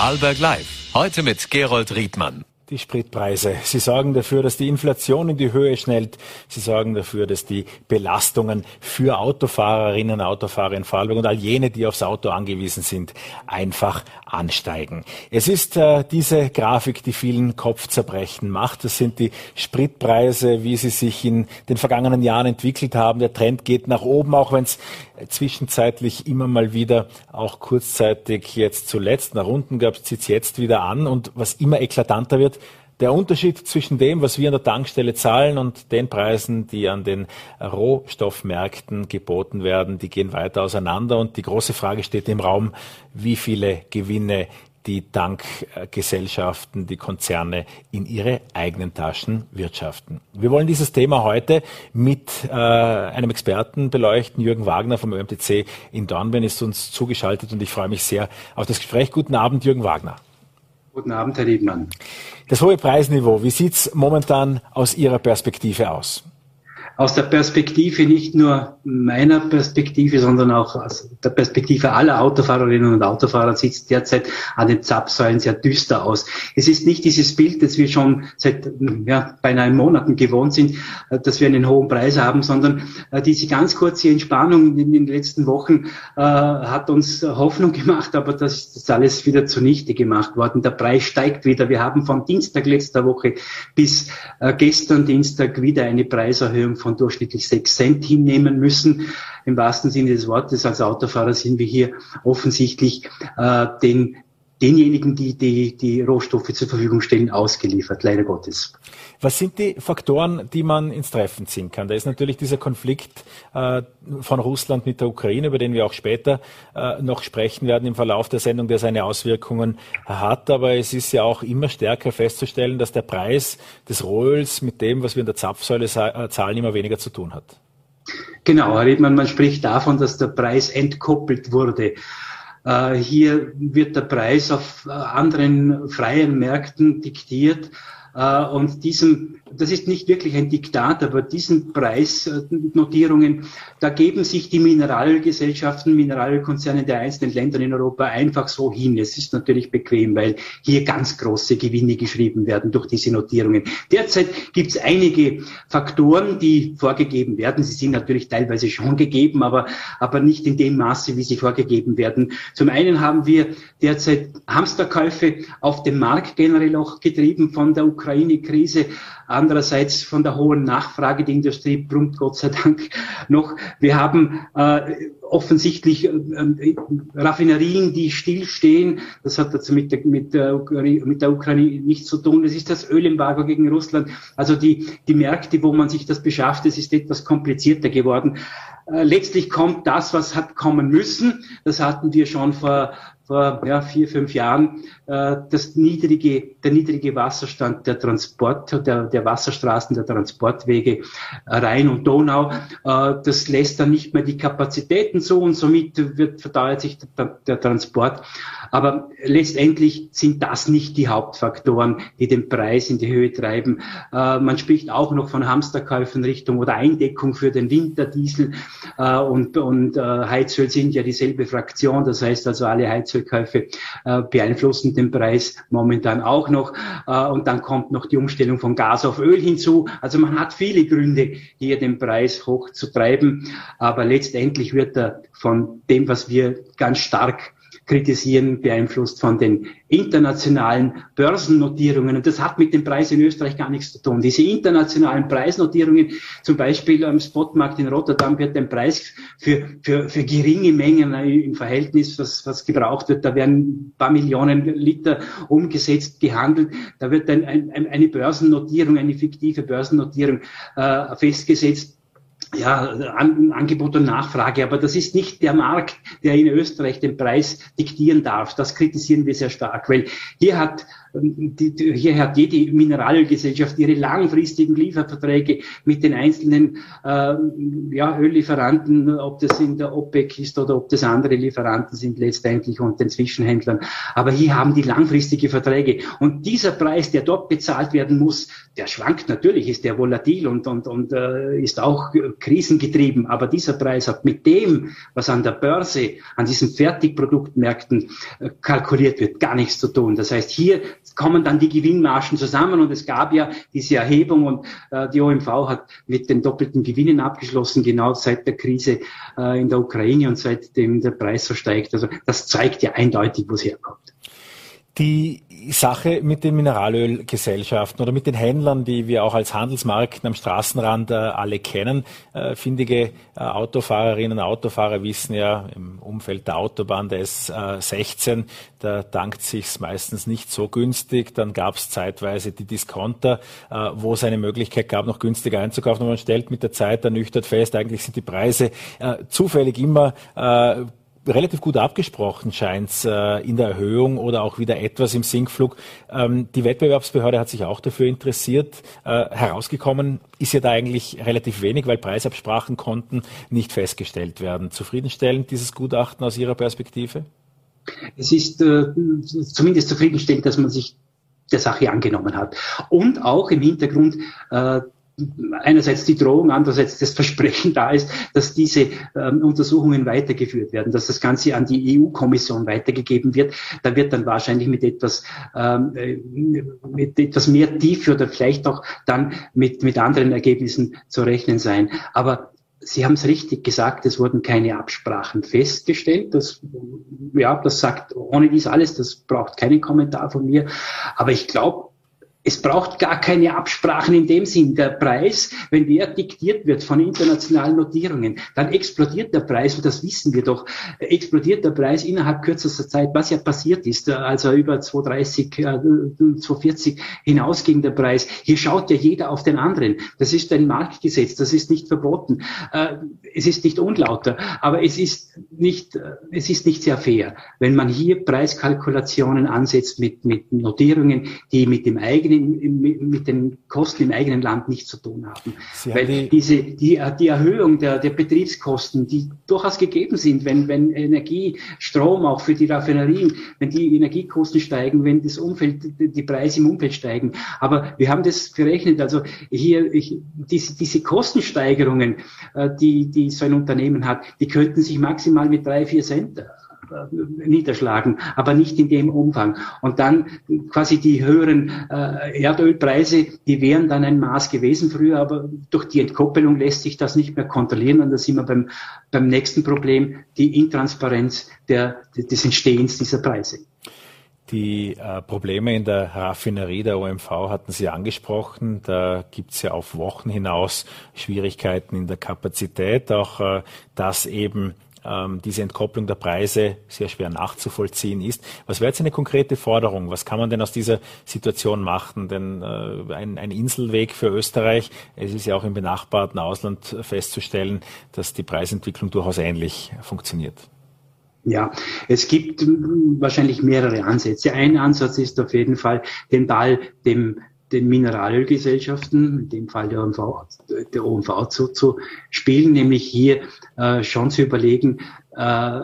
Vorarlberg Live. Heute mit Gerold Riedmann die Spritpreise. Sie sorgen dafür, dass die Inflation in die Höhe schnellt. Sie sorgen dafür, dass die Belastungen für Autofahrerinnen, Autofahrer in Vorarlberg und all jene, die aufs Auto angewiesen sind, einfach ansteigen. Es ist äh, diese Grafik, die vielen Kopfzerbrechen macht. Das sind die Spritpreise, wie sie sich in den vergangenen Jahren entwickelt haben. Der Trend geht nach oben, auch wenn es zwischenzeitlich immer mal wieder auch kurzzeitig jetzt zuletzt nach unten gab, zieht es jetzt wieder an. Und was immer eklatanter wird, der Unterschied zwischen dem, was wir an der Tankstelle zahlen und den Preisen, die an den Rohstoffmärkten geboten werden, die gehen weiter auseinander. Und die große Frage steht im Raum, wie viele Gewinne die Tankgesellschaften, die Konzerne in ihre eigenen Taschen wirtschaften. Wir wollen dieses Thema heute mit äh, einem Experten beleuchten. Jürgen Wagner vom ÖMTC in Dornbirn ist uns zugeschaltet und ich freue mich sehr auf das Gespräch. Guten Abend, Jürgen Wagner. Guten Abend, Herr Riedmann. Das hohe Preisniveau, wie sieht es momentan aus Ihrer Perspektive aus? Aus der Perspektive nicht nur meiner Perspektive, sondern auch aus der Perspektive aller Autofahrerinnen und Autofahrer sieht es derzeit an den Zapfsäulen sehr düster aus. Es ist nicht dieses Bild, das wir schon seit ja, beinahe Monaten gewohnt sind, äh, dass wir einen hohen Preis haben, sondern äh, diese ganz kurze Entspannung in den letzten Wochen äh, hat uns Hoffnung gemacht, aber das ist alles wieder zunichte gemacht worden. Der Preis steigt wieder. Wir haben von Dienstag letzter Woche bis äh, gestern Dienstag wieder eine Preiserhöhung von von durchschnittlich sechs Cent hinnehmen müssen. Im wahrsten Sinne des Wortes als Autofahrer sind wir hier offensichtlich äh, den denjenigen, die, die die Rohstoffe zur Verfügung stellen, ausgeliefert, leider Gottes. Was sind die Faktoren, die man ins Treffen ziehen kann? Da ist natürlich dieser Konflikt äh, von Russland mit der Ukraine, über den wir auch später äh, noch sprechen werden im Verlauf der Sendung, der seine Auswirkungen hat. Aber es ist ja auch immer stärker festzustellen, dass der Preis des Rohöls mit dem, was wir in der Zapfsäule äh, zahlen, immer weniger zu tun hat. Genau, Herr Riedmann, man spricht davon, dass der Preis entkoppelt wurde. Äh, hier wird der Preis auf äh, anderen freien Märkten diktiert und diesem das ist nicht wirklich ein Diktat, aber diesen Preisnotierungen, da geben sich die Mineralgesellschaften, Mineralkonzerne der einzelnen Länder in Europa einfach so hin. Es ist natürlich bequem, weil hier ganz große Gewinne geschrieben werden durch diese Notierungen. Derzeit gibt es einige Faktoren, die vorgegeben werden. Sie sind natürlich teilweise schon gegeben, aber, aber nicht in dem Maße, wie sie vorgegeben werden. Zum einen haben wir derzeit Hamsterkäufe auf dem Markt generell auch getrieben von der Ukraine-Krise. Andererseits von der hohen Nachfrage, die Industrie brummt Gott sei Dank noch. Wir haben äh, offensichtlich äh, Raffinerien, die stillstehen. Das hat dazu mit der, mit, der, mit der Ukraine nichts zu tun. Das ist das Ölembargo gegen Russland. Also die, die Märkte, wo man sich das beschafft, das ist etwas komplizierter geworden. Äh, letztlich kommt das, was hat kommen müssen. Das hatten wir schon vor vor ja, vier, fünf Jahren äh, das niedrige, der niedrige Wasserstand der Transport, der, der Wasserstraßen, der Transportwege äh, Rhein und Donau. Äh, das lässt dann nicht mehr die Kapazitäten so und somit wird verdauert sich der, der Transport. Aber letztendlich sind das nicht die Hauptfaktoren, die den Preis in die Höhe treiben. Äh, man spricht auch noch von Hamsterkäufen Richtung oder Eindeckung für den Winterdiesel äh, und, und äh, Heizöl sind ja dieselbe Fraktion. Das heißt also alle Heizöl Fahrzeugkäufe äh, beeinflussen den Preis momentan auch noch. Äh, und dann kommt noch die Umstellung von Gas auf Öl hinzu. Also man hat viele Gründe, hier den Preis hoch zu treiben. Aber letztendlich wird er von dem, was wir ganz stark kritisieren, beeinflusst von den internationalen Börsennotierungen. Und das hat mit dem Preis in Österreich gar nichts zu tun. Diese internationalen Preisnotierungen, zum Beispiel am Spotmarkt in Rotterdam wird ein Preis für, für, für geringe Mengen im Verhältnis, was, was gebraucht wird, da werden ein paar Millionen Liter umgesetzt, gehandelt. Da wird ein, ein, eine Börsennotierung, eine fiktive Börsennotierung äh, festgesetzt ja, An Angebot und Nachfrage. Aber das ist nicht der Markt, der in Österreich den Preis diktieren darf. Das kritisieren wir sehr stark, weil hier hat die, die, hier hat jede Mineralölgesellschaft ihre langfristigen Lieferverträge mit den einzelnen äh, ja, Öllieferanten, ob das in der OPEC ist oder ob das andere Lieferanten sind letztendlich und den Zwischenhändlern. Aber hier haben die langfristige Verträge. Und dieser Preis, der dort bezahlt werden muss, der schwankt natürlich, ist der volatil und, und, und äh, ist auch krisengetrieben. Aber dieser Preis hat mit dem, was an der Börse, an diesen Fertigproduktmärkten äh, kalkuliert wird, gar nichts zu tun. Das heißt, hier kommen dann die Gewinnmargen zusammen und es gab ja diese Erhebung und äh, die OMV hat mit den doppelten Gewinnen abgeschlossen, genau seit der Krise äh, in der Ukraine und seitdem der Preis so steigt. Also das zeigt ja eindeutig, wo es herkommt. Die Sache mit den Mineralölgesellschaften oder mit den Händlern, die wir auch als Handelsmarken am Straßenrand äh, alle kennen. Äh, findige äh, Autofahrerinnen und Autofahrer wissen ja im Umfeld der Autobahn der S16, da dankt sich's meistens nicht so günstig. Dann gab es zeitweise die Discounter, äh, wo es eine Möglichkeit gab, noch günstiger einzukaufen. Und man stellt mit der Zeit ernüchtert fest, eigentlich sind die Preise äh, zufällig immer äh, relativ gut abgesprochen scheint äh, in der Erhöhung oder auch wieder etwas im Sinkflug. Ähm, die Wettbewerbsbehörde hat sich auch dafür interessiert. Äh, herausgekommen ist ja da eigentlich relativ wenig, weil Preisabsprachen konnten nicht festgestellt werden. Zufriedenstellend dieses Gutachten aus Ihrer Perspektive? Es ist äh, zumindest zufriedenstellend, dass man sich der Sache angenommen hat. Und auch im Hintergrund äh, einerseits die Drohung, andererseits das Versprechen da ist, dass diese ähm, Untersuchungen weitergeführt werden, dass das Ganze an die EU-Kommission weitergegeben wird. Da wird dann wahrscheinlich mit etwas, ähm, äh, mit etwas mehr Tiefe oder vielleicht auch dann mit, mit anderen Ergebnissen zu rechnen sein. Aber Sie haben es richtig gesagt, es wurden keine Absprachen festgestellt. Das, ja, das sagt ohne dies alles, das braucht keinen Kommentar von mir. Aber ich glaube, es braucht gar keine Absprachen in dem Sinn. Der Preis, wenn der diktiert wird von internationalen Notierungen, dann explodiert der Preis, und das wissen wir doch, explodiert der Preis innerhalb kürzester Zeit, was ja passiert ist. Also über 230, 240 äh, hinaus ging der Preis. Hier schaut ja jeder auf den anderen. Das ist ein Marktgesetz, das ist nicht verboten. Äh, es ist nicht unlauter, aber es ist nicht, äh, es ist nicht sehr fair, wenn man hier Preiskalkulationen ansetzt mit, mit Notierungen, die mit dem eigenen eigenen, mit den Kosten im eigenen Land nichts zu tun haben. Sie Weil die diese, die, die Erhöhung der, der Betriebskosten, die durchaus gegeben sind, wenn, wenn Energie, Strom auch für die Raffinerien, wenn die Energiekosten steigen, wenn das Umfeld, die Preise im Umfeld steigen. Aber wir haben das gerechnet, also hier, ich, diese, diese Kostensteigerungen, äh, die, die so ein Unternehmen hat, die könnten sich maximal mit drei, vier Cent niederschlagen, aber nicht in dem Umfang. Und dann quasi die höheren äh, Erdölpreise, die wären dann ein Maß gewesen früher, aber durch die Entkoppelung lässt sich das nicht mehr kontrollieren und da sind wir beim, beim nächsten Problem, die Intransparenz der, des Entstehens dieser Preise. Die äh, Probleme in der Raffinerie der OMV hatten Sie angesprochen. Da gibt es ja auf Wochen hinaus Schwierigkeiten in der Kapazität, auch äh, dass eben ähm, diese Entkopplung der Preise sehr schwer nachzuvollziehen ist. Was wäre jetzt eine konkrete Forderung? Was kann man denn aus dieser Situation machen? Denn äh, ein, ein Inselweg für Österreich, es ist ja auch im benachbarten Ausland festzustellen, dass die Preisentwicklung durchaus ähnlich funktioniert. Ja, es gibt wahrscheinlich mehrere Ansätze. Ein Ansatz ist auf jeden Fall, den Ball dem den Mineralgesellschaften, in dem Fall der OMV, der OMV zu, zu spielen, nämlich hier äh, schon zu überlegen, äh,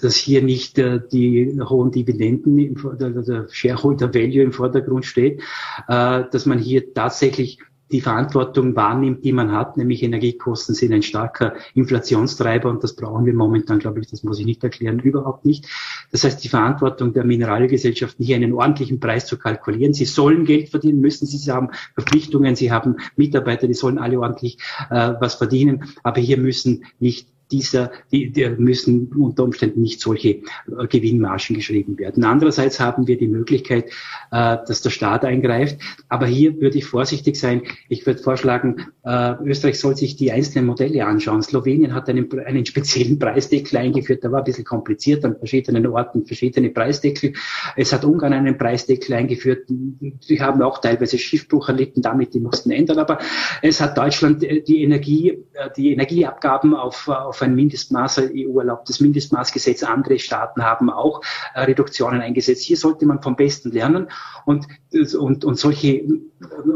dass hier nicht äh, die hohen Dividenden, im, der, der Shareholder Value im Vordergrund steht, äh, dass man hier tatsächlich die Verantwortung wahrnimmt, die man hat, nämlich Energiekosten sind ein starker Inflationstreiber und das brauchen wir momentan, glaube ich, das muss ich nicht erklären, überhaupt nicht. Das heißt, die Verantwortung der Mineralgesellschaften, hier einen ordentlichen Preis zu kalkulieren. Sie sollen Geld verdienen, müssen sie, haben Verpflichtungen, sie haben Mitarbeiter, die sollen alle ordentlich äh, was verdienen, aber hier müssen nicht dieser, die, die müssen unter Umständen nicht solche äh, Gewinnmargen geschrieben werden. Andererseits haben wir die Möglichkeit, äh, dass der Staat eingreift. Aber hier würde ich vorsichtig sein. Ich würde vorschlagen, äh, Österreich soll sich die einzelnen Modelle anschauen. Slowenien hat einen, einen speziellen Preisdeckel eingeführt. Der war ein bisschen kompliziert an verschiedenen Orten, verschiedene Preisdeckel. Es hat Ungarn einen Preisdeckel eingeführt. Die haben auch teilweise Schiffbruch erlitten, damit die mussten ändern. Aber es hat Deutschland die Energie, die Energieabgaben auf, auf auf ein Mindestmaß, EU erlaubt das Mindestmaßgesetz, andere Staaten haben auch äh, Reduktionen eingesetzt. Hier sollte man vom Besten lernen und, und, und, solche,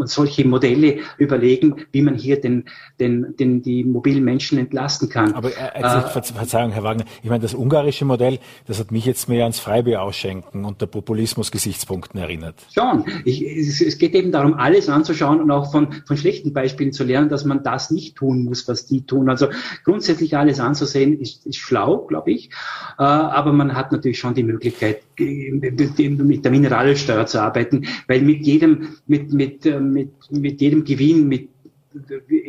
solche Modelle überlegen, wie man hier den, den, den, die mobilen Menschen entlasten kann. Aber äh, äh, Verzeihung, Herr Wagner, ich meine, das ungarische Modell, das hat mich jetzt mehr ans Freibier ausschenken und der Populismus-Gesichtspunkten erinnert. Schon. Ich, es, es, geht eben darum, alles anzuschauen und auch von, von schlechten Beispielen zu lernen, dass man das nicht tun muss, was die tun. Also grundsätzlich alles anzusehen, ist, ist schlau, glaube ich. Äh, aber man hat natürlich schon die Möglichkeit, mit der Mineralsteuer zu arbeiten, weil mit jedem, mit, mit, äh, mit, mit jedem Gewinn, mit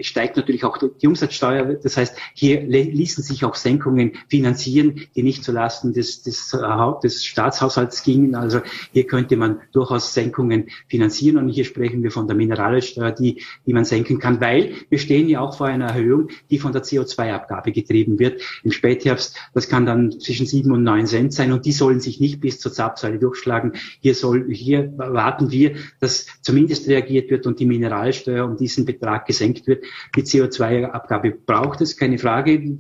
steigt natürlich auch die Umsatzsteuer. Das heißt, hier ließen sich auch Senkungen finanzieren, die nicht zulasten des, des, des Staatshaushalts gingen. Also hier könnte man durchaus Senkungen finanzieren. Und hier sprechen wir von der Mineralsteuer, die, die man senken kann, weil wir stehen ja auch vor einer Erhöhung, die von der CO2-Abgabe getrieben wird. Im Spätherbst, das kann dann zwischen sieben und neun Cent sein. Und die sollen sich nicht bis zur Zapfsäule durchschlagen. Hier soll, hier warten wir, dass zumindest reagiert wird und die Mineralsteuer um diesen Betrag gesenkt wird. Die CO2-Abgabe braucht es, keine Frage.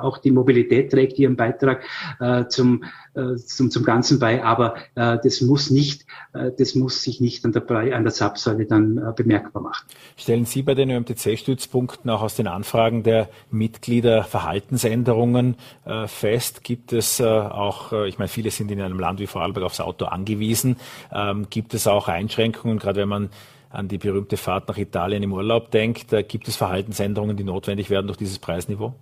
Auch die Mobilität trägt ihren Beitrag äh, zum, äh, zum, zum Ganzen bei, aber äh, das muss nicht, äh, das muss sich nicht an der, an der Zapfsäule dann äh, bemerkbar machen. Stellen Sie bei den ÖMTC-Stützpunkten auch aus den Anfragen der Mitglieder Verhaltensänderungen äh, fest? Gibt es auch, ich meine, viele sind in einem Land wie Vorarlberg aufs Auto angewiesen. Ähm, gibt es auch Einschränkungen, gerade wenn man an die berühmte Fahrt nach Italien im Urlaub denkt, gibt es Verhaltensänderungen, die notwendig werden durch dieses Preisniveau?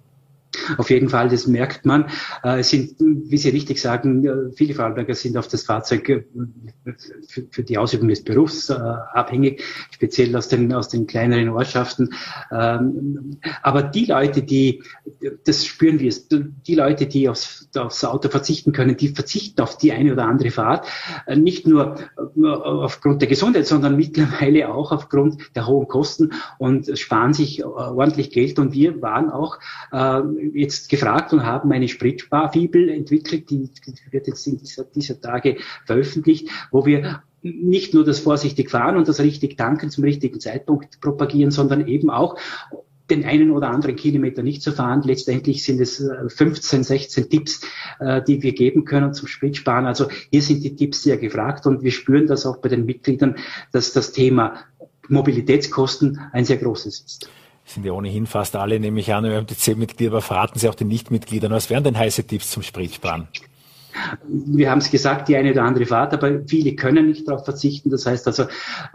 Auf jeden Fall, das merkt man. Äh, es sind, wie Sie richtig sagen, äh, viele Vorarlberger sind auf das Fahrzeug äh, für die Ausübung des Berufs abhängig, speziell aus den, aus den kleineren Ortschaften. Ähm, aber die Leute, die, das spüren wir, die Leute, die aufs, aufs Auto verzichten können, die verzichten auf die eine oder andere Fahrt, nicht nur aufgrund der Gesundheit, sondern mittlerweile auch aufgrund der hohen Kosten und sparen sich ordentlich Geld. Und wir waren auch jetzt gefragt und haben eine Spritsparfibel entwickelt, die wird jetzt in dieser, dieser Tage veröffentlicht, wo wir nicht nur das vorsichtig fahren und das richtig tanken zum richtigen Zeitpunkt propagieren, sondern eben auch den einen oder anderen Kilometer nicht zu fahren. Letztendlich sind es 15, äh, 16 Tipps, äh, die wir geben können zum Spritsparen. Also hier sind die Tipps sehr gefragt und wir spüren das auch bei den Mitgliedern, dass das Thema Mobilitätskosten ein sehr großes ist sind ja ohnehin fast alle, nämlich an, ÖMTC-Mitglieder, aber verraten Sie auch den Nichtmitgliedern, was wären denn heiße Tipps zum Spritsparen? Wir haben es gesagt, die eine oder andere Fahrt, aber viele können nicht darauf verzichten. Das heißt also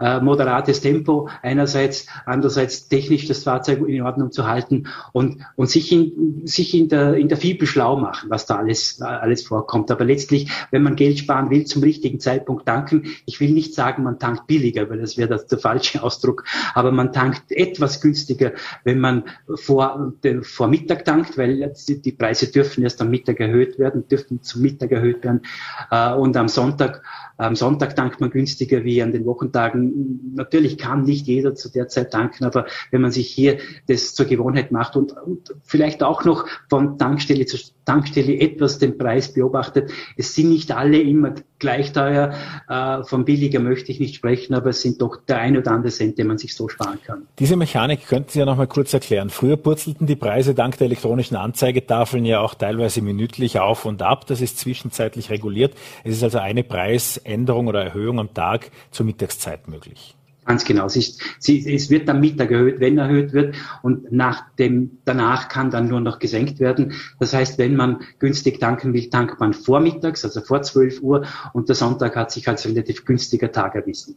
äh, moderates Tempo einerseits, andererseits technisch das Fahrzeug in Ordnung zu halten und, und sich, in, sich in, der, in der Fibel schlau machen, was da alles, alles vorkommt. Aber letztlich, wenn man Geld sparen will, zum richtigen Zeitpunkt tanken. Ich will nicht sagen, man tankt billiger, weil das wäre der falsche Ausdruck, aber man tankt etwas günstiger, wenn man vor, vor Mittag tankt, weil die Preise dürfen erst am Mittag erhöht werden, dürfen zum Mittag Mittag erhöht werden. Äh, und am Sonntag, am Sonntag tankt man günstiger wie an den Wochentagen. Natürlich kann nicht jeder zu der Zeit tanken, aber wenn man sich hier das zur Gewohnheit macht und, und vielleicht auch noch von Tankstelle zu Tankstelle etwas den Preis beobachtet, es sind nicht alle immer gleich teuer. Äh, von billiger möchte ich nicht sprechen, aber es sind doch der ein oder andere Cent, den man sich so sparen kann. Diese Mechanik könnten Sie ja noch mal kurz erklären. Früher purzelten die Preise dank der elektronischen Anzeigetafeln ja auch teilweise minütlich auf und ab. Das ist zwischenzeitlich reguliert. Es ist also eine Preisänderung oder Erhöhung am Tag zur Mittagszeit möglich. Ganz genau. Es, ist, sie, es wird am Mittag erhöht, wenn erhöht wird und nach dem, danach kann dann nur noch gesenkt werden. Das heißt, wenn man günstig tanken will, tankt man vormittags, also vor 12 Uhr und der Sonntag hat sich als relativ günstiger Tag erwiesen.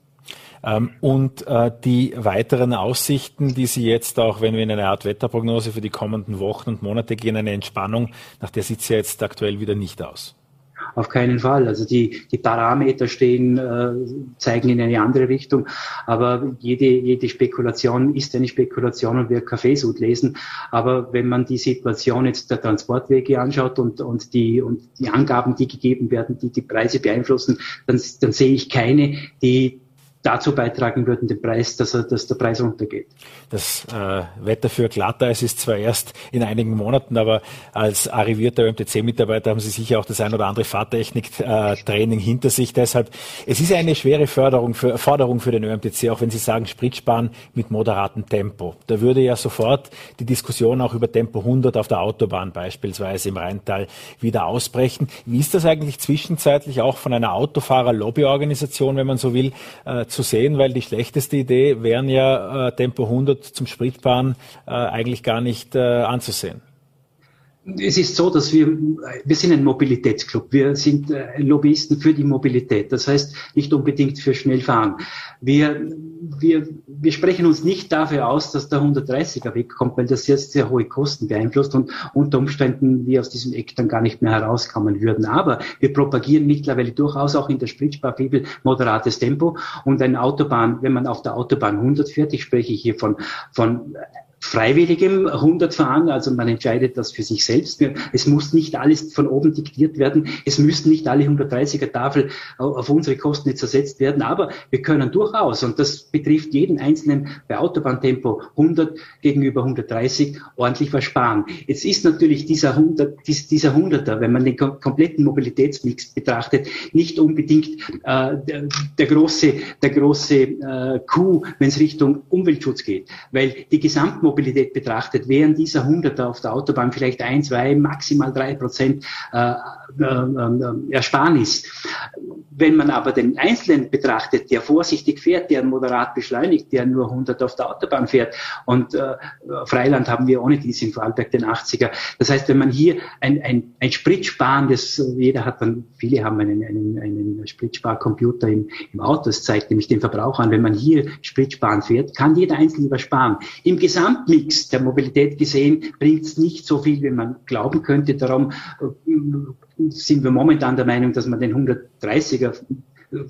Ähm, und äh, die weiteren Aussichten, die Sie jetzt auch, wenn wir in eine Art Wetterprognose für die kommenden Wochen und Monate gehen, eine Entspannung, nach der sieht es ja jetzt aktuell wieder nicht aus. Auf keinen Fall. Also die, die Parameter stehen, äh, zeigen in eine andere Richtung. Aber jede, jede Spekulation ist eine Spekulation und wird Kaffeesud lesen. Aber wenn man die Situation jetzt der Transportwege anschaut und, und, die, und die Angaben, die gegeben werden, die die Preise beeinflussen, dann, dann sehe ich keine, die dazu beitragen würden, den Preis, dass, er, dass der Preis runtergeht. Das äh, Wetter für Glatteis ist zwar erst in einigen Monaten, aber als arrivierter ÖMTC-Mitarbeiter haben Sie sicher auch das ein oder andere Fahrtechnik-Training hinter sich. Deshalb, es ist eine schwere Förderung für, Forderung für den ÖMTC, auch wenn Sie sagen, Spritsparen mit moderatem Tempo. Da würde ja sofort die Diskussion auch über Tempo 100 auf der Autobahn beispielsweise im Rheintal wieder ausbrechen. Wie ist das eigentlich zwischenzeitlich auch von einer Autofahrer-Lobbyorganisation, wenn man so will, äh, zu sehen? Weil die schlechteste Idee wären ja äh, Tempo 100 zum Spritsparen äh, eigentlich gar nicht äh, anzusehen. Es ist so, dass wir, wir sind ein Mobilitätsclub. Wir sind äh, Lobbyisten für die Mobilität. Das heißt, nicht unbedingt für Schnellfahren. Wir, wir, wir sprechen uns nicht dafür aus, dass der 130er wegkommt, weil das sehr, sehr hohe Kosten beeinflusst und unter Umständen wir aus diesem Eck dann gar nicht mehr herauskommen würden. Aber wir propagieren mittlerweile durchaus auch in der Spritsparfibel moderates Tempo und eine Autobahn, wenn man auf der Autobahn 100 fährt, ich spreche hier von, von freiwilligem 100 fahren, also man entscheidet das für sich selbst. Es muss nicht alles von oben diktiert werden. Es müssen nicht alle 130er Tafel auf unsere Kosten jetzt ersetzt werden, aber wir können durchaus, und das betrifft jeden Einzelnen bei Autobahntempo 100 gegenüber 130, ordentlich was sparen. Jetzt ist natürlich dieser 100, dieser 100er, wenn man den kompletten Mobilitätsmix betrachtet, nicht unbedingt äh, der, der, große, der große äh, Coup, wenn es Richtung Umweltschutz geht, weil die Gesamtmobilität Mobilität betrachtet, wären dieser Hunderter auf der Autobahn vielleicht ein, zwei, maximal drei Prozent äh, äh, äh, Ersparnis. Wenn man aber den Einzelnen betrachtet, der vorsichtig fährt, der moderat beschleunigt, der nur 100 auf der Autobahn fährt und äh, Freiland haben wir ohne dies in Vorarlberg den 80er. Das heißt, wenn man hier ein, ein, ein Spritsparen, das jeder hat dann, viele haben einen, einen, einen Spritsparcomputer im, im Auto, das zeigt nämlich den Verbrauch an. Wenn man hier Spritsparen fährt, kann jeder Einzelne übersparen. Im Gesamtmix der Mobilität gesehen bringt es nicht so viel, wie man glauben könnte. Darum äh, sind wir momentan der Meinung, dass man den 130er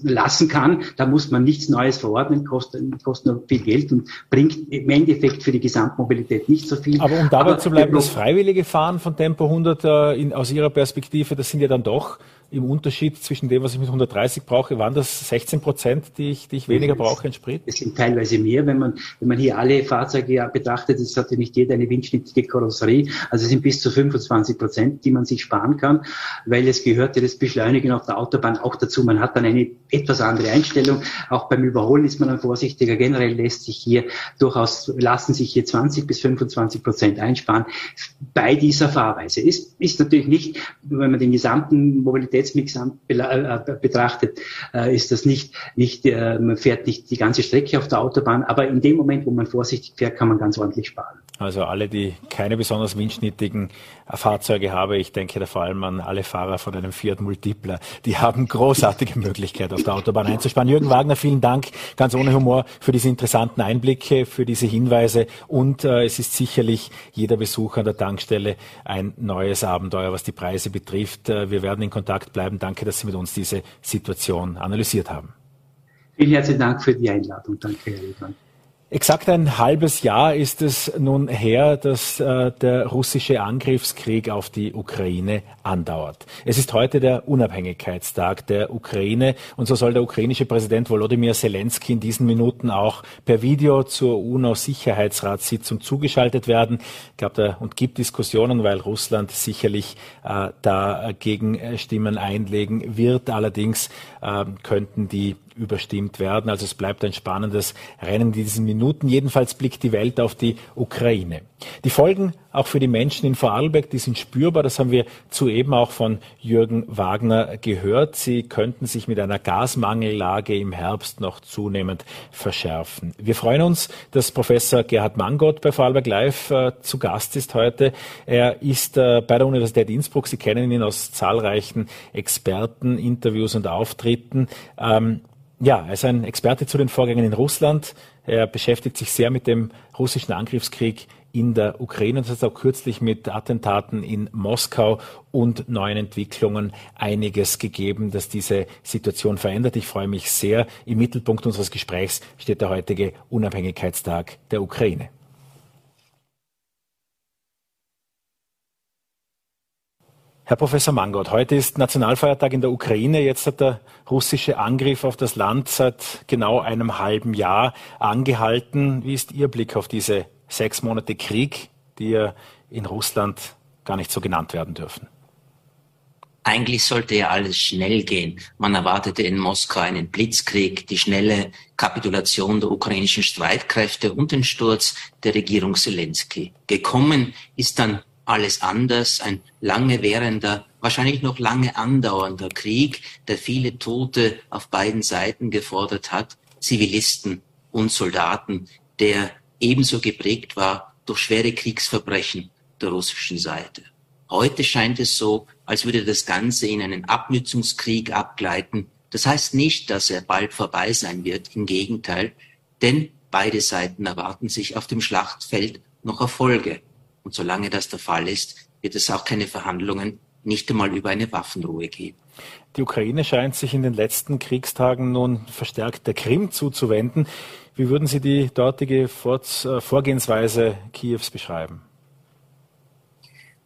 lassen kann. Da muss man nichts Neues verordnen, kostet, kostet nur viel Geld und bringt im Endeffekt für die Gesamtmobilität nicht so viel. Aber um dabei Aber zu bleiben, das freiwillige Fahren von Tempo 100 äh, in, aus Ihrer Perspektive, das sind ja dann doch im Unterschied zwischen dem, was ich mit 130 brauche, waren das 16 Prozent, die ich, die ich weniger brauche in Sprit? Es sind teilweise mehr, wenn man, wenn man hier alle Fahrzeuge betrachtet, es hat ja nicht jeder eine windschnittige Karosserie, also es sind bis zu 25 Prozent, die man sich sparen kann, weil es gehört ja das Beschleunigen auf der Autobahn auch dazu. Man hat dann eine etwas andere Einstellung. Auch beim Überholen ist man dann vorsichtiger. Generell lässt sich hier durchaus, lassen sich hier 20 bis 25 Prozent einsparen bei dieser Fahrweise. Ist, ist natürlich nicht, wenn man den gesamten Mobilitäts Mobilitätsmix äh, betrachtet, äh, ist das nicht, nicht, äh, man fährt nicht die ganze Strecke auf der Autobahn, aber in dem Moment, wo man vorsichtig fährt, kann man ganz ordentlich sparen. Also alle, die keine besonders windschnittigen Fahrzeuge haben, ich denke da vor allem an alle Fahrer von einem Fiat Multipler, die haben großartige Möglichkeit, auf der Autobahn einzusparen. Jürgen Wagner, vielen Dank, ganz ohne Humor, für diese interessanten Einblicke, für diese Hinweise und äh, es ist sicherlich jeder Besuch an der Tankstelle ein neues Abenteuer, was die Preise betrifft. Äh, wir werden in Kontakt bleiben. Danke, dass Sie mit uns diese Situation analysiert haben. Vielen herzlichen Dank für die Einladung. Danke, Herr Riedmann. Exakt ein halbes Jahr ist es nun her, dass äh, der russische Angriffskrieg auf die Ukraine andauert. Es ist heute der Unabhängigkeitstag der Ukraine und so soll der ukrainische Präsident Volodymyr Zelensky in diesen Minuten auch per Video zur UNO-Sicherheitsratssitzung zugeschaltet werden. Gab da und gibt Diskussionen, weil Russland sicherlich äh, dagegen Stimmen einlegen wird. Allerdings äh, könnten die überstimmt werden. Also es bleibt ein spannendes Rennen in diesen Minuten. Jedenfalls blickt die Welt auf die Ukraine. Die Folgen auch für die Menschen in Vorarlberg, die sind spürbar. Das haben wir soeben auch von Jürgen Wagner gehört. Sie könnten sich mit einer Gasmangellage im Herbst noch zunehmend verschärfen. Wir freuen uns, dass Professor Gerhard Mangott bei Vorarlberg Live äh, zu Gast ist heute. Er ist äh, bei der Universität Innsbruck. Sie kennen ihn aus zahlreichen Experteninterviews und Auftritten. Ähm, ja, er ist ein Experte zu den Vorgängen in Russland. Er beschäftigt sich sehr mit dem russischen Angriffskrieg in der Ukraine und hat auch kürzlich mit Attentaten in Moskau und neuen Entwicklungen einiges gegeben, dass diese Situation verändert. Ich freue mich sehr. Im Mittelpunkt unseres Gesprächs steht der heutige Unabhängigkeitstag der Ukraine. Herr Professor Mangold, heute ist Nationalfeiertag in der Ukraine. Jetzt hat der russische Angriff auf das Land seit genau einem halben Jahr angehalten. Wie ist Ihr Blick auf diese sechs Monate Krieg, die ja in Russland gar nicht so genannt werden dürfen? Eigentlich sollte ja alles schnell gehen. Man erwartete in Moskau einen Blitzkrieg, die schnelle Kapitulation der ukrainischen Streitkräfte und den Sturz der Regierung Zelensky. Gekommen ist dann alles anders, ein lange währender, wahrscheinlich noch lange andauernder Krieg, der viele Tote auf beiden Seiten gefordert hat, Zivilisten und Soldaten, der ebenso geprägt war durch schwere Kriegsverbrechen der russischen Seite. Heute scheint es so, als würde das Ganze in einen Abnützungskrieg abgleiten. Das heißt nicht, dass er bald vorbei sein wird, im Gegenteil, denn beide Seiten erwarten sich auf dem Schlachtfeld noch Erfolge. Und solange das der Fall ist, wird es auch keine Verhandlungen, nicht einmal über eine Waffenruhe geben. Die Ukraine scheint sich in den letzten Kriegstagen nun verstärkt der Krim zuzuwenden. Wie würden Sie die dortige äh, Vorgehensweise Kiews beschreiben?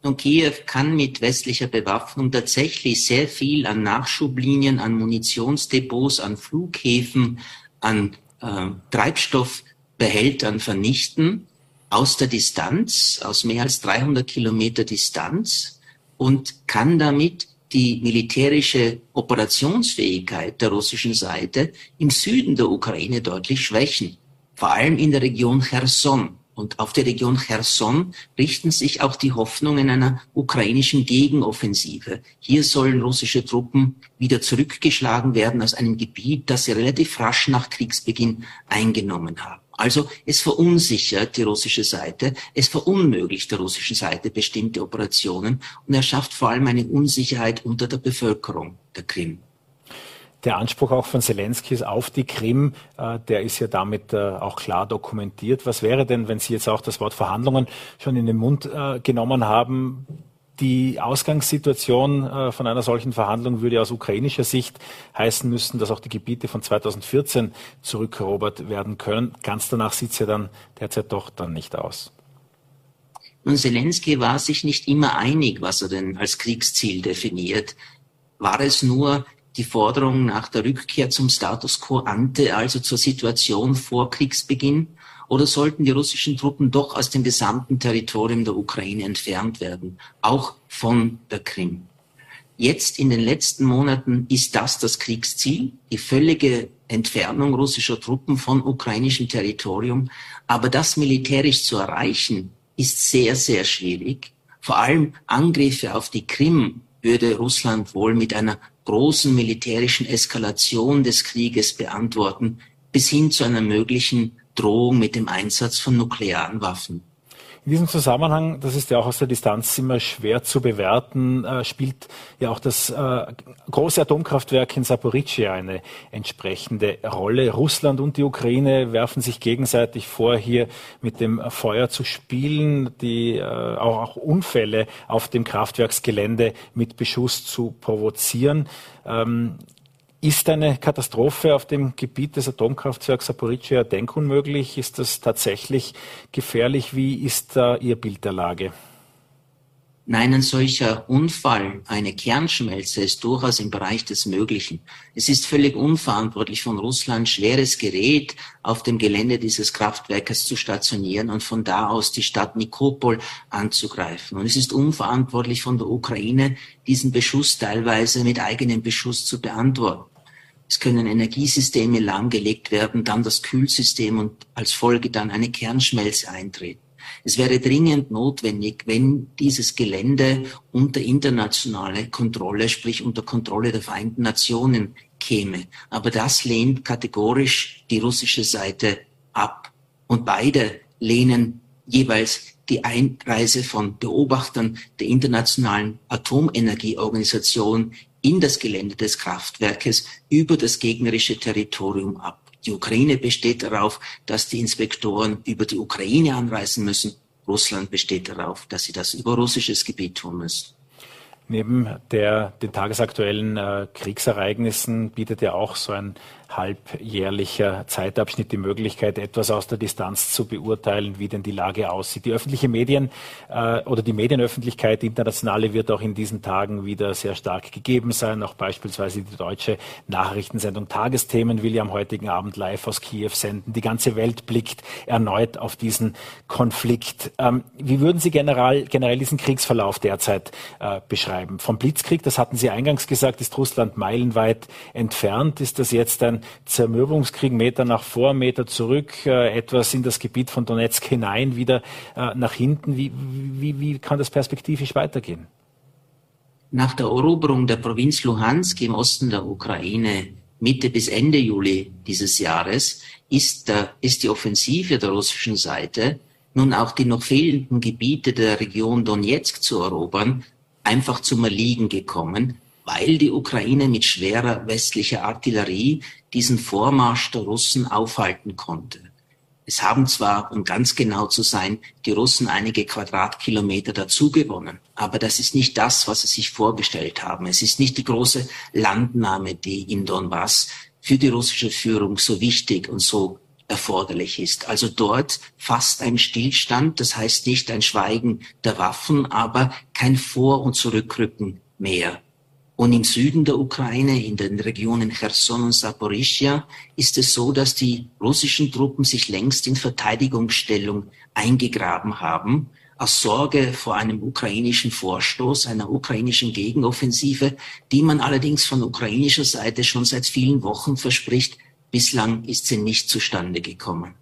Nun, Kiew kann mit westlicher Bewaffnung tatsächlich sehr viel an Nachschublinien, an Munitionsdepots, an Flughäfen, an äh, Treibstoffbehältern vernichten aus der Distanz, aus mehr als 300 Kilometer Distanz und kann damit die militärische Operationsfähigkeit der russischen Seite im Süden der Ukraine deutlich schwächen, vor allem in der Region Cherson. Und auf die Region Cherson richten sich auch die Hoffnungen einer ukrainischen Gegenoffensive. Hier sollen russische Truppen wieder zurückgeschlagen werden aus einem Gebiet, das sie relativ rasch nach Kriegsbeginn eingenommen haben. Also es verunsichert die russische Seite, es verunmöglicht der russischen Seite bestimmte Operationen und er schafft vor allem eine Unsicherheit unter der Bevölkerung der Krim. Der Anspruch auch von Zelensky auf die Krim, äh, der ist ja damit äh, auch klar dokumentiert. Was wäre denn, wenn Sie jetzt auch das Wort Verhandlungen schon in den Mund äh, genommen haben? Die Ausgangssituation äh, von einer solchen Verhandlung würde aus ukrainischer Sicht heißen müssen, dass auch die Gebiete von 2014 zurückerobert werden können. Ganz danach sieht es ja dann derzeit doch dann nicht aus. Nun, Zelensky war sich nicht immer einig, was er denn als Kriegsziel definiert. War es nur die Forderung nach der Rückkehr zum Status quo ante, also zur Situation vor Kriegsbeginn? Oder sollten die russischen Truppen doch aus dem gesamten Territorium der Ukraine entfernt werden, auch von der Krim? Jetzt in den letzten Monaten ist das das Kriegsziel, die völlige Entfernung russischer Truppen von ukrainischem Territorium. Aber das militärisch zu erreichen, ist sehr, sehr schwierig. Vor allem Angriffe auf die Krim würde Russland wohl mit einer großen militärischen Eskalation des Krieges beantworten, bis hin zu einer möglichen Drohung mit dem Einsatz von nuklearen Waffen. In diesem Zusammenhang, das ist ja auch aus der Distanz immer schwer zu bewerten, äh, spielt ja auch das äh, große Atomkraftwerk in Saporischschja eine entsprechende Rolle. Russland und die Ukraine werfen sich gegenseitig vor, hier mit dem Feuer zu spielen, die äh, auch, auch Unfälle auf dem Kraftwerksgelände mit Beschuss zu provozieren. Ähm, ist eine Katastrophe auf dem Gebiet des Atomkraftwerks Saporischschja denkunmöglich? Ist das tatsächlich gefährlich? Wie ist da Ihr Bild der Lage? Nein, ein solcher Unfall, eine Kernschmelze ist durchaus im Bereich des Möglichen. Es ist völlig unverantwortlich von Russland, schweres Gerät auf dem Gelände dieses Kraftwerkes zu stationieren und von da aus die Stadt Nikopol anzugreifen. Und es ist unverantwortlich von der Ukraine, diesen Beschuss teilweise mit eigenem Beschuss zu beantworten. Es können Energiesysteme lahmgelegt werden, dann das Kühlsystem und als Folge dann eine Kernschmelze eintreten. Es wäre dringend notwendig, wenn dieses Gelände unter internationale Kontrolle, sprich unter Kontrolle der Vereinten Nationen käme. Aber das lehnt kategorisch die russische Seite ab. Und beide lehnen jeweils die Einreise von Beobachtern der Internationalen Atomenergieorganisation in das Gelände des Kraftwerkes über das gegnerische Territorium ab. Die Ukraine besteht darauf, dass die Inspektoren über die Ukraine anreisen müssen. Russland besteht darauf, dass sie das über russisches Gebiet tun müssen. Neben der, den tagesaktuellen äh, Kriegsereignissen bietet ja auch so ein halbjährlicher Zeitabschnitt die Möglichkeit, etwas aus der Distanz zu beurteilen, wie denn die Lage aussieht. Die öffentliche Medien äh, oder die Medienöffentlichkeit, die internationale, wird auch in diesen Tagen wieder sehr stark gegeben sein. Auch beispielsweise die deutsche Nachrichtensendung Tagesthemen will ja am heutigen Abend live aus Kiew senden. Die ganze Welt blickt erneut auf diesen Konflikt. Ähm, wie würden Sie generell, generell diesen Kriegsverlauf derzeit äh, beschreiben? Vom Blitzkrieg, das hatten Sie eingangs gesagt, ist Russland meilenweit entfernt. Ist das jetzt ein Zermürbungskrieg, Meter nach vor, Meter zurück, äh, etwas in das Gebiet von Donetsk hinein, wieder äh, nach hinten. Wie, wie, wie kann das perspektivisch weitergehen? Nach der Eroberung der Provinz Luhansk im Osten der Ukraine Mitte bis Ende Juli dieses Jahres ist, äh, ist die Offensive der russischen Seite, nun auch die noch fehlenden Gebiete der Region Donetsk zu erobern, einfach zum Erliegen gekommen, weil die Ukraine mit schwerer westlicher Artillerie diesen Vormarsch der Russen aufhalten konnte. Es haben zwar, um ganz genau zu sein, die Russen einige Quadratkilometer dazugewonnen, aber das ist nicht das, was sie sich vorgestellt haben. Es ist nicht die große Landnahme, die in Donbass für die russische Führung so wichtig und so erforderlich ist. Also dort fast ein Stillstand, das heißt nicht ein Schweigen der Waffen, aber kein Vor- und Zurückrücken mehr. Und im Süden der Ukraine, in den Regionen Cherson und Saporischia, ist es so, dass die russischen Truppen sich längst in Verteidigungsstellung eingegraben haben, aus Sorge vor einem ukrainischen Vorstoß, einer ukrainischen Gegenoffensive, die man allerdings von ukrainischer Seite schon seit vielen Wochen verspricht. Bislang ist sie nicht zustande gekommen.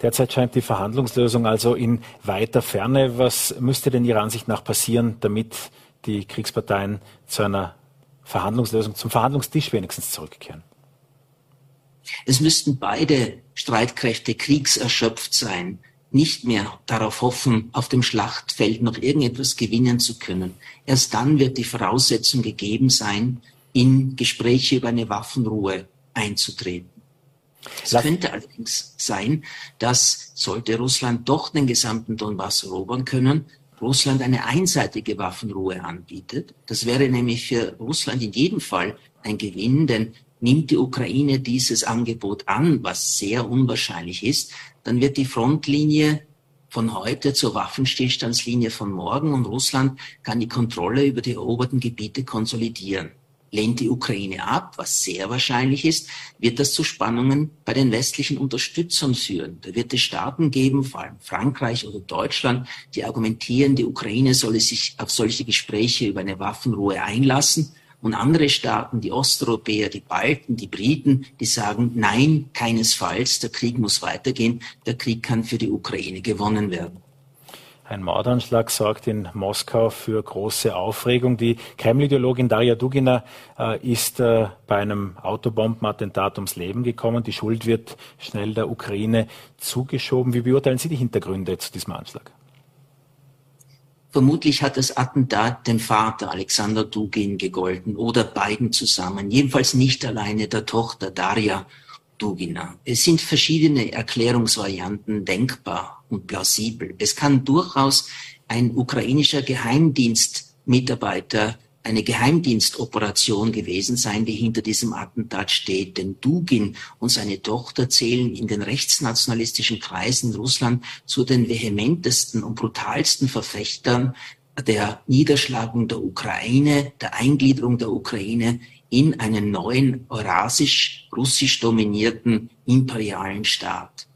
Derzeit scheint die Verhandlungslösung also in weiter Ferne. Was müsste denn Ihrer Ansicht nach passieren, damit die Kriegsparteien zu einer Verhandlungslösung, zum Verhandlungstisch wenigstens zurückkehren? Es müssten beide Streitkräfte kriegserschöpft sein, nicht mehr darauf hoffen, auf dem Schlachtfeld noch irgendetwas gewinnen zu können. Erst dann wird die Voraussetzung gegeben sein, in Gespräche über eine Waffenruhe einzutreten. Es könnte allerdings sein, dass sollte Russland doch den gesamten Donbass erobern können, Russland eine einseitige Waffenruhe anbietet. Das wäre nämlich für Russland in jedem Fall ein Gewinn, denn nimmt die Ukraine dieses Angebot an, was sehr unwahrscheinlich ist, dann wird die Frontlinie von heute zur Waffenstillstandslinie von morgen und Russland kann die Kontrolle über die eroberten Gebiete konsolidieren lehnt die Ukraine ab, was sehr wahrscheinlich ist, wird das zu Spannungen bei den westlichen Unterstützern führen. Da wird es Staaten geben, vor allem Frankreich oder Deutschland, die argumentieren, die Ukraine solle sich auf solche Gespräche über eine Waffenruhe einlassen. Und andere Staaten, die Osteuropäer, die Balten, die Briten, die sagen, nein, keinesfalls, der Krieg muss weitergehen, der Krieg kann für die Ukraine gewonnen werden. Ein Mordanschlag sorgt in Moskau für große Aufregung. Die Kreml-Ideologin Daria Dugina äh, ist äh, bei einem Autobombenattentat ums Leben gekommen. Die Schuld wird schnell der Ukraine zugeschoben. Wie beurteilen Sie die Hintergründe zu diesem Anschlag? Vermutlich hat das Attentat dem Vater Alexander Dugin gegolten oder beiden zusammen. Jedenfalls nicht alleine der Tochter Daria Dugina. Es sind verschiedene Erklärungsvarianten denkbar und plausibel. Es kann durchaus ein ukrainischer Geheimdienstmitarbeiter eine Geheimdienstoperation gewesen sein, die hinter diesem Attentat steht. Denn Dugin und seine Tochter zählen in den rechtsnationalistischen Kreisen Russland zu den vehementesten und brutalsten Verfechtern der Niederschlagung der Ukraine, der Eingliederung der Ukraine in einen neuen eurasisch-russisch dominierten imperialen Staat.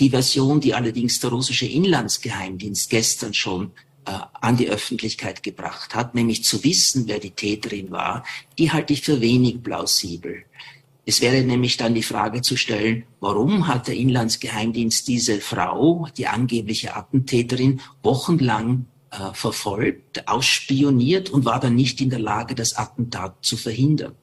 Die Version, die allerdings der russische Inlandsgeheimdienst gestern schon äh, an die Öffentlichkeit gebracht hat, nämlich zu wissen, wer die Täterin war, die halte ich für wenig plausibel. Es wäre nämlich dann die Frage zu stellen, warum hat der Inlandsgeheimdienst diese Frau, die angebliche Attentäterin, wochenlang äh, verfolgt, ausspioniert und war dann nicht in der Lage, das Attentat zu verhindern.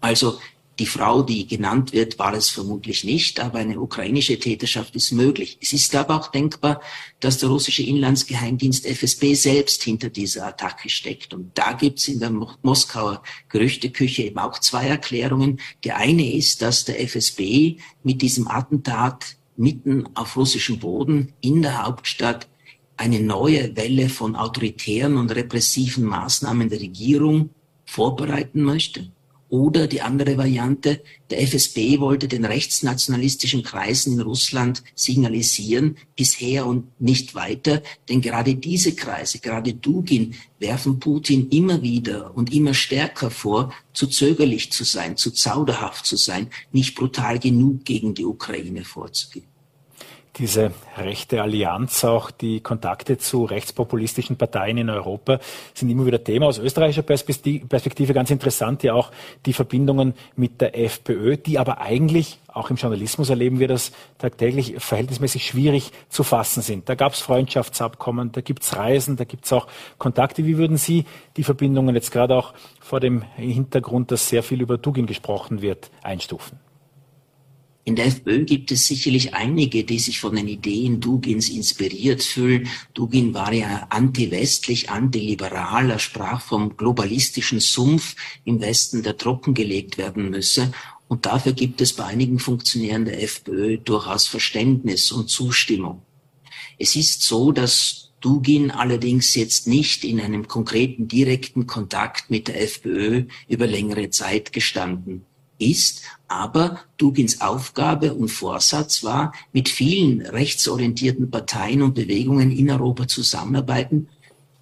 Also die Frau, die genannt wird, war es vermutlich nicht, aber eine ukrainische Täterschaft ist möglich. Es ist aber auch denkbar, dass der russische Inlandsgeheimdienst FSB selbst hinter dieser Attacke steckt. Und da gibt es in der Moskauer Gerüchteküche eben auch zwei Erklärungen. Die eine ist, dass der FSB mit diesem Attentat mitten auf russischem Boden in der Hauptstadt eine neue Welle von autoritären und repressiven Maßnahmen der Regierung vorbereiten möchte. Oder die andere Variante, der FSB wollte den rechtsnationalistischen Kreisen in Russland signalisieren, bisher und nicht weiter, denn gerade diese Kreise, gerade Dugin, werfen Putin immer wieder und immer stärker vor, zu zögerlich zu sein, zu zauderhaft zu sein, nicht brutal genug gegen die Ukraine vorzugehen diese rechte Allianz, auch die Kontakte zu rechtspopulistischen Parteien in Europa sind immer wieder Thema. Aus österreichischer Perspektive ganz interessant ja auch die Verbindungen mit der FPÖ, die aber eigentlich, auch im Journalismus erleben wir das tagtäglich, verhältnismäßig schwierig zu fassen sind. Da gab es Freundschaftsabkommen, da gibt es Reisen, da gibt es auch Kontakte. Wie würden Sie die Verbindungen jetzt gerade auch vor dem Hintergrund, dass sehr viel über Dugin gesprochen wird, einstufen? In der FPÖ gibt es sicherlich einige, die sich von den Ideen Dugins inspiriert fühlen. Dugin war ja anti-westlich, anti-liberal. Er sprach vom globalistischen Sumpf im Westen, der trockengelegt werden müsse. Und dafür gibt es bei einigen Funktionären der FPÖ durchaus Verständnis und Zustimmung. Es ist so, dass Dugin allerdings jetzt nicht in einem konkreten direkten Kontakt mit der FPÖ über längere Zeit gestanden ist, aber Dugins Aufgabe und Vorsatz war, mit vielen rechtsorientierten Parteien und Bewegungen in Europa zusammenarbeiten,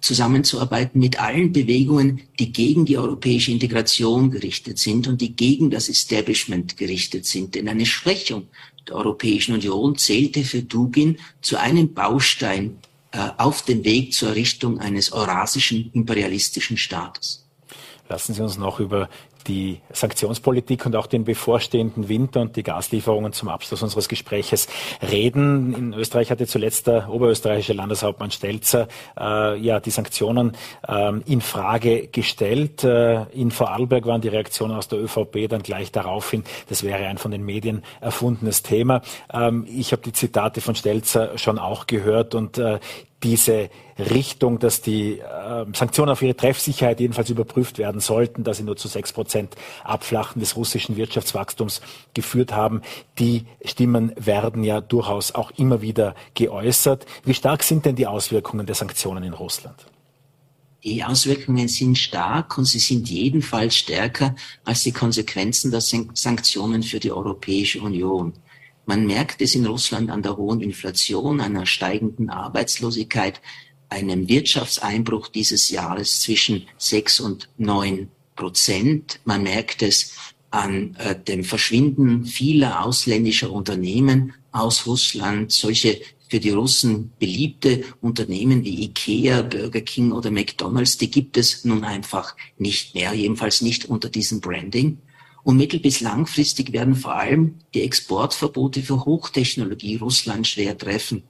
zusammenzuarbeiten mit allen Bewegungen, die gegen die europäische Integration gerichtet sind und die gegen das Establishment gerichtet sind. Denn eine Schwächung der Europäischen Union zählte für Dugin zu einem Baustein äh, auf dem Weg zur Errichtung eines eurasischen imperialistischen Staates. Lassen Sie uns noch über die Sanktionspolitik und auch den bevorstehenden Winter und die Gaslieferungen zum Abschluss unseres Gespräches reden. In Österreich hatte zuletzt der oberösterreichische Landeshauptmann Stelzer äh, ja die Sanktionen äh, in Frage gestellt. Äh, in Vorarlberg waren die Reaktionen aus der ÖVP dann gleich daraufhin, das wäre ein von den Medien erfundenes Thema. Ähm, ich habe die Zitate von Stelzer schon auch gehört und äh, diese Richtung, dass die äh, Sanktionen auf ihre Treffsicherheit jedenfalls überprüft werden sollten, dass sie nur zu sechs Prozent Abflachen des russischen Wirtschaftswachstums geführt haben. Die Stimmen werden ja durchaus auch immer wieder geäußert. Wie stark sind denn die Auswirkungen der Sanktionen in Russland? Die Auswirkungen sind stark und sie sind jedenfalls stärker als die Konsequenzen der Sanktionen für die Europäische Union. Man merkt es in Russland an der hohen Inflation, einer steigenden Arbeitslosigkeit, einem Wirtschaftseinbruch dieses Jahres zwischen sechs und neun Prozent. Man merkt es an äh, dem Verschwinden vieler ausländischer Unternehmen aus Russland, solche für die Russen beliebte Unternehmen wie Ikea, Burger King oder McDonald's, die gibt es nun einfach nicht mehr, jedenfalls nicht unter diesem Branding. Und mittel- bis langfristig werden vor allem die Exportverbote für Hochtechnologie Russland schwer treffen.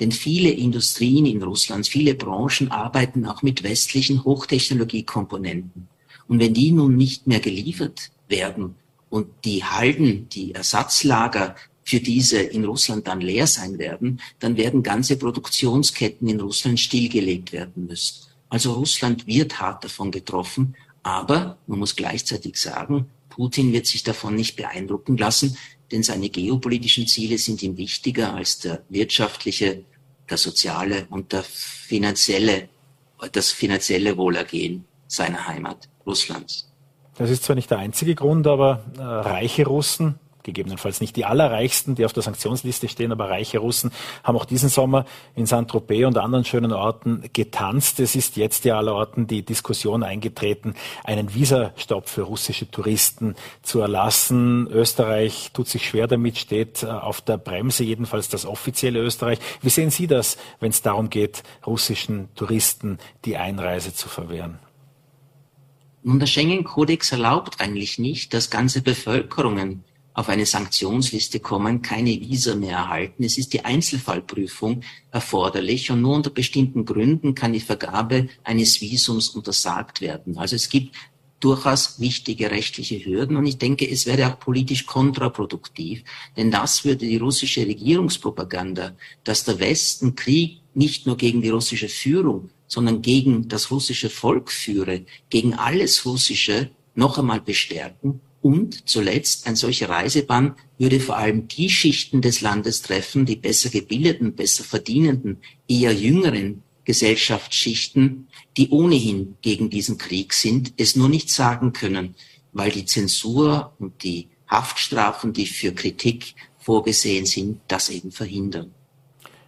Denn viele Industrien in Russland, viele Branchen arbeiten auch mit westlichen Hochtechnologiekomponenten. Und wenn die nun nicht mehr geliefert werden und die Halden, die Ersatzlager für diese in Russland dann leer sein werden, dann werden ganze Produktionsketten in Russland stillgelegt werden müssen. Also Russland wird hart davon getroffen, aber man muss gleichzeitig sagen, Putin wird sich davon nicht beeindrucken lassen, denn seine geopolitischen Ziele sind ihm wichtiger als der wirtschaftliche, der soziale und der finanzielle, das finanzielle Wohlergehen seiner Heimat Russlands. Das ist zwar nicht der einzige Grund, aber äh, reiche Russen gegebenenfalls nicht die allerreichsten, die auf der Sanktionsliste stehen, aber reiche Russen haben auch diesen Sommer in Saint-Tropez und anderen schönen Orten getanzt. Es ist jetzt ja aller Orten die Diskussion eingetreten, einen Visastopp für russische Touristen zu erlassen. Österreich tut sich schwer damit, steht äh, auf der Bremse, jedenfalls das offizielle Österreich. Wie sehen Sie das, wenn es darum geht, russischen Touristen die Einreise zu verwehren? Nun, der Schengen-Kodex erlaubt eigentlich nicht, dass ganze Bevölkerungen auf eine Sanktionsliste kommen, keine Visa mehr erhalten. Es ist die Einzelfallprüfung erforderlich und nur unter bestimmten Gründen kann die Vergabe eines Visums untersagt werden. Also es gibt durchaus wichtige rechtliche Hürden und ich denke, es wäre auch politisch kontraproduktiv, denn das würde die russische Regierungspropaganda, dass der Westen Krieg nicht nur gegen die russische Führung, sondern gegen das russische Volk führe, gegen alles Russische noch einmal bestärken Und zuletzt, ein solcher Reisebann würde vor allem die Schichten des Landes treffen, die besser gebildeten, besser verdienenden, eher jüngeren Gesellschaftsschichten, die ohnehin gegen diesen Krieg sind, es nur nicht sagen können, weil die Zensur und die Haftstrafen, die für Kritik vorgesehen sind, das eben verhindern.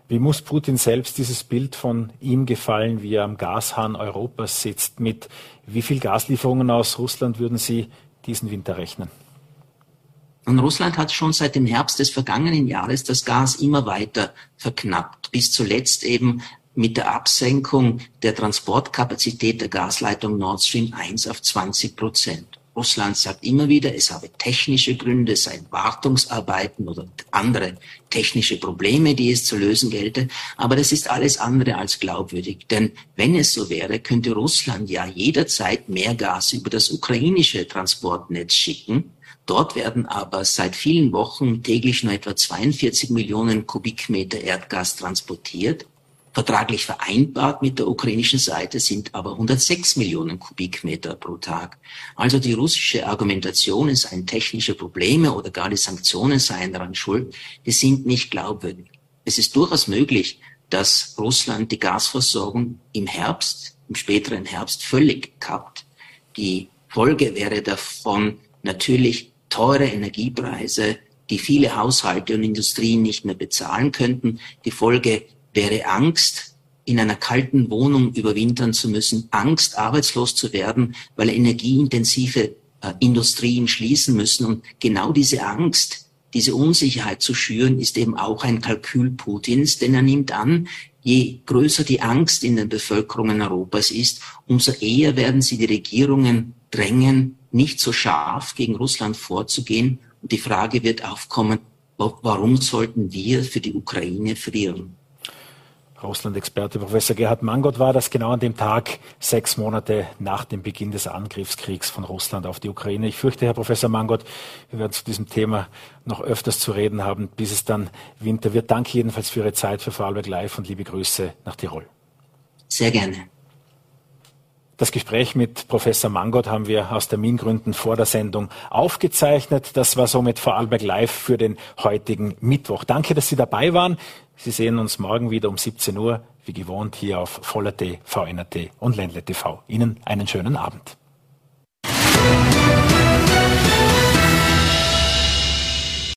Wie muss Putin selbst dieses Bild von ihm gefallen, wie er am Gashahn Europas sitzt? Mit wie viel Gaslieferungen aus Russland würden Sie diesen Winter rechnen? Und Russland hat schon seit dem Herbst des vergangenen Jahres das Gas immer weiter verknappt, bis zuletzt eben mit der Absenkung der Transportkapazität der Gasleitung Nord Stream 1 auf 20 Prozent. Russland sagt immer wieder, es habe technische Gründe, es seien Wartungsarbeiten oder andere technische Probleme, die es zu lösen gelte. Aber das ist alles andere als glaubwürdig. Denn wenn es so wäre, könnte Russland ja jederzeit mehr Gas über das ukrainische Transportnetz schicken. Dort werden aber seit vielen Wochen täglich nur etwa 42 Millionen Kubikmeter Erdgas transportiert. Vertraglich vereinbart mit der ukrainischen Seite sind aber 106 Millionen Kubikmeter pro Tag. Also die russische Argumentation, es seien technische Probleme oder gar die Sanktionen seien daran schuld, die sind nicht glaubwürdig. Es ist durchaus möglich, dass Russland die Gasversorgung im Herbst, im späteren Herbst völlig kappt. Die Folge wäre davon natürlich teure Energiepreise, die viele Haushalte und Industrien nicht mehr bezahlen könnten. Die Folge wäre Angst, in einer kalten Wohnung überwintern zu müssen, Angst, arbeitslos zu werden, weil energieintensive äh, Industrien schließen müssen. Und genau diese Angst, diese Unsicherheit zu schüren, ist eben auch ein Kalkül Putins, denn er nimmt an, je größer die Angst in den Bevölkerungen Europas ist, umso eher werden sie die Regierungen drängen, nicht so scharf gegen Russland vorzugehen. Und die Frage wird aufkommen, warum sollten wir für die Ukraine frieren? Russland-Experte Professor Gerhard Mangot war das genau an dem Tag, sechs Monate nach dem Beginn des Angriffskriegs von Russland auf die Ukraine. Ich fürchte, Herr Professor Mangot, wir werden zu diesem Thema noch öfters zu reden haben, bis es dann Winter wird. Danke jedenfalls für Ihre Zeit für Vorarlberg Live und liebe Grüße nach Tirol. Sehr gerne. Das Gespräch mit Professor Mangot haben wir aus Termingründen vor der Sendung aufgezeichnet. Das war somit Vorarlberg Live für den heutigen Mittwoch. Danke, dass Sie dabei waren. Sie sehen uns morgen wieder um 17 Uhr, wie gewohnt, hier auf voller.t, VNRT und Ländle TV. Ihnen einen schönen Abend.